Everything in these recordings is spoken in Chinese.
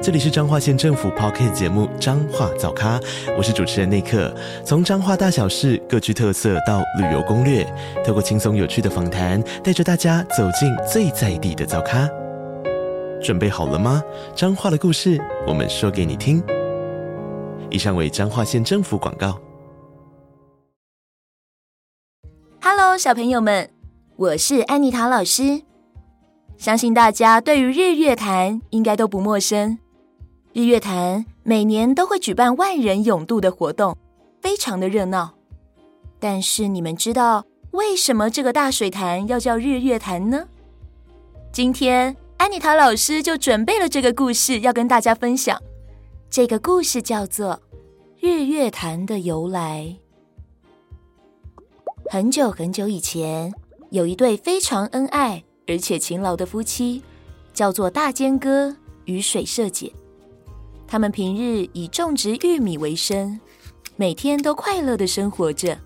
这里是彰化县政府 Podcast 节目《彰化早咖》，我是主持人内克。从彰化大小事各具特色到旅游攻略，透过轻松有趣的访谈，带着大家走进最在地的早咖。准备好了吗？彰化的故事，我们说给你听。以上为彰化县政府广告。Hello，小朋友们，我是安妮塔老师。相信大家对于日月潭应该都不陌生。日月潭每年都会举办万人泳渡的活动，非常的热闹。但是你们知道为什么这个大水潭要叫日月潭呢？今天安妮塔老师就准备了这个故事要跟大家分享。这个故事叫做《日月潭的由来》。很久很久以前，有一对非常恩爱而且勤劳的夫妻，叫做大尖哥与水社姐。他们平日以种植玉米为生，每天都快乐的生活着。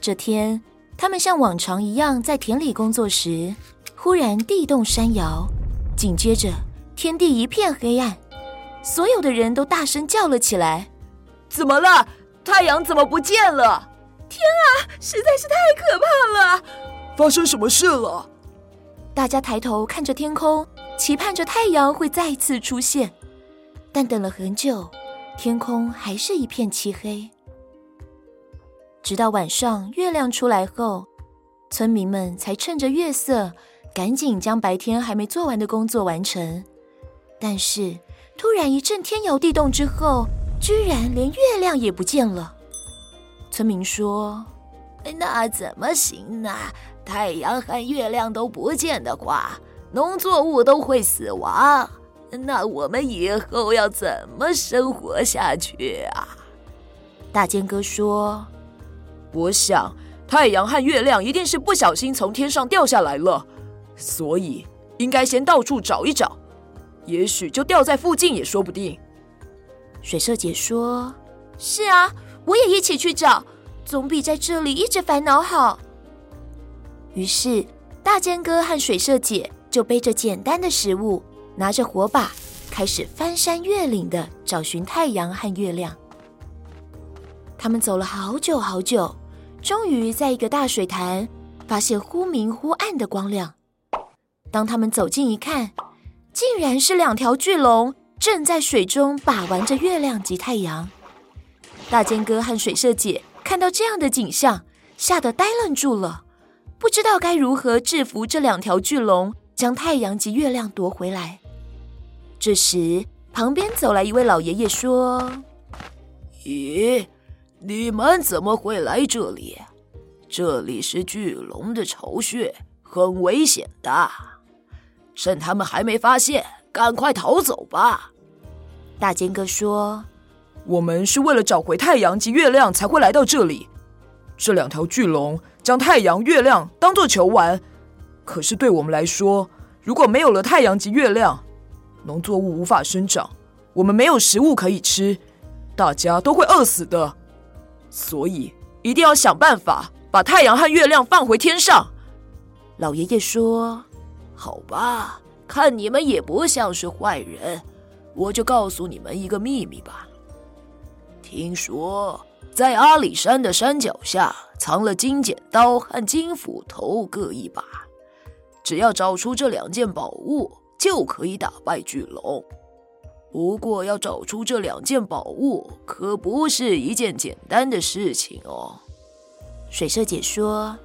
这天，他们像往常一样在田里工作时，忽然地动山摇，紧接着天地一片黑暗，所有的人都大声叫了起来：“怎么了？太阳怎么不见了？天啊，实在是太可怕了！发生什么事了？”大家抬头看着天空，期盼着太阳会再次出现。但等了很久，天空还是一片漆黑。直到晚上月亮出来后，村民们才趁着月色，赶紧将白天还没做完的工作完成。但是突然一阵天摇地动之后，居然连月亮也不见了。村民说：“那怎么行呢？太阳和月亮都不见的话，农作物都会死亡。”那我们以后要怎么生活下去啊？大坚哥说：“我想太阳和月亮一定是不小心从天上掉下来了，所以应该先到处找一找，也许就掉在附近也说不定。”水社姐说：“是啊，我也一起去找，总比在这里一直烦恼好。”于是大坚哥和水社姐就背着简单的食物。拿着火把，开始翻山越岭的找寻太阳和月亮。他们走了好久好久，终于在一个大水潭发现忽明忽暗的光亮。当他们走近一看，竟然是两条巨龙正在水中把玩着月亮及太阳。大尖哥和水社姐看到这样的景象，吓得呆愣住了，不知道该如何制服这两条巨龙，将太阳及月亮夺回来。这时，旁边走来一位老爷爷，说：“咦，你们怎么会来这里？这里是巨龙的巢穴，很危险的。趁他们还没发现，赶快逃走吧。”大尖哥说：“我们是为了找回太阳及月亮才会来到这里。这两条巨龙将太阳、月亮当作球玩，可是对我们来说，如果没有了太阳及月亮，农作物无法生长，我们没有食物可以吃，大家都会饿死的。所以一定要想办法把太阳和月亮放回天上。老爷爷说：“好吧，看你们也不像是坏人，我就告诉你们一个秘密吧。听说在阿里山的山脚下藏了金剪刀和金斧头各一把，只要找出这两件宝物。”就可以打败巨龙，不过要找出这两件宝物可不是一件简单的事情哦。水社姐说：“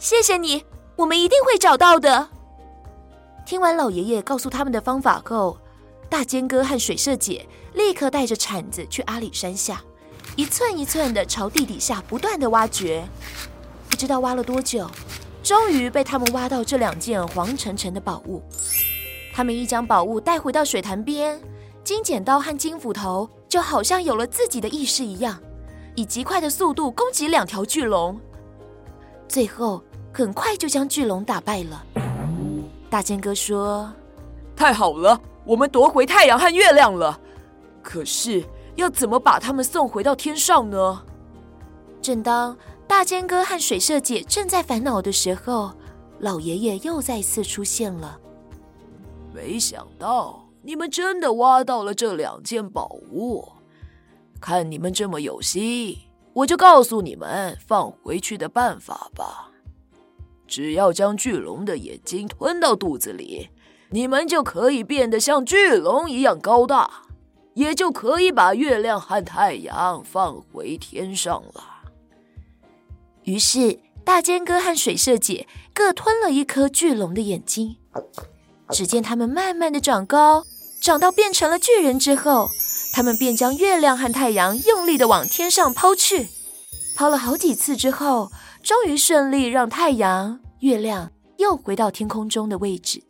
谢谢你，我们一定会找到的。”听完老爷爷告诉他们的方法后，大尖哥和水社姐立刻带着铲子去阿里山下，一寸一寸的朝地底下不断的挖掘，不知道挖了多久，终于被他们挖到这两件黄澄澄的宝物。他们一将宝物带回到水潭边，金剪刀和金斧头就好像有了自己的意识一样，以极快的速度攻击两条巨龙。最后，很快就将巨龙打败了。大尖哥说：“太好了，我们夺回太阳和月亮了。可是要怎么把他们送回到天上呢？”正当大尖哥和水社姐正在烦恼的时候，老爷爷又再次出现了。没想到你们真的挖到了这两件宝物，看你们这么有心，我就告诉你们放回去的办法吧。只要将巨龙的眼睛吞到肚子里，你们就可以变得像巨龙一样高大，也就可以把月亮和太阳放回天上了。于是，大尖哥和水社姐各吞了一颗巨龙的眼睛。只见他们慢慢的长高，长到变成了巨人之后，他们便将月亮和太阳用力的往天上抛去。抛了好几次之后，终于顺利让太阳、月亮又回到天空中的位置，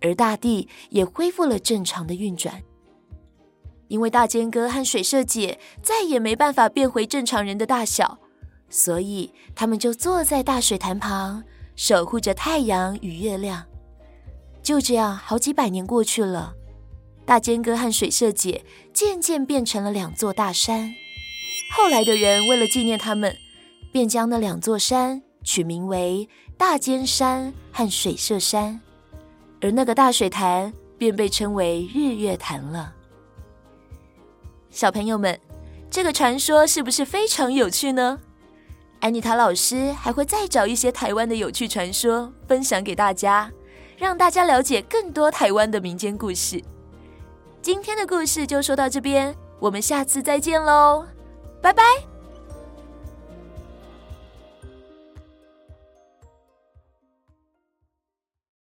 而大地也恢复了正常的运转。因为大尖哥和水社姐再也没办法变回正常人的大小，所以他们就坐在大水潭旁，守护着太阳与月亮。就这样，好几百年过去了，大尖哥和水社姐渐渐变成了两座大山。后来的人为了纪念他们，便将那两座山取名为大尖山和水社山，而那个大水潭便被称为日月潭了。小朋友们，这个传说是不是非常有趣呢？安妮塔老师还会再找一些台湾的有趣传说分享给大家，让大家了解更多台湾的民间故事。今天的故事就说到这边，我们下次再见喽，拜拜。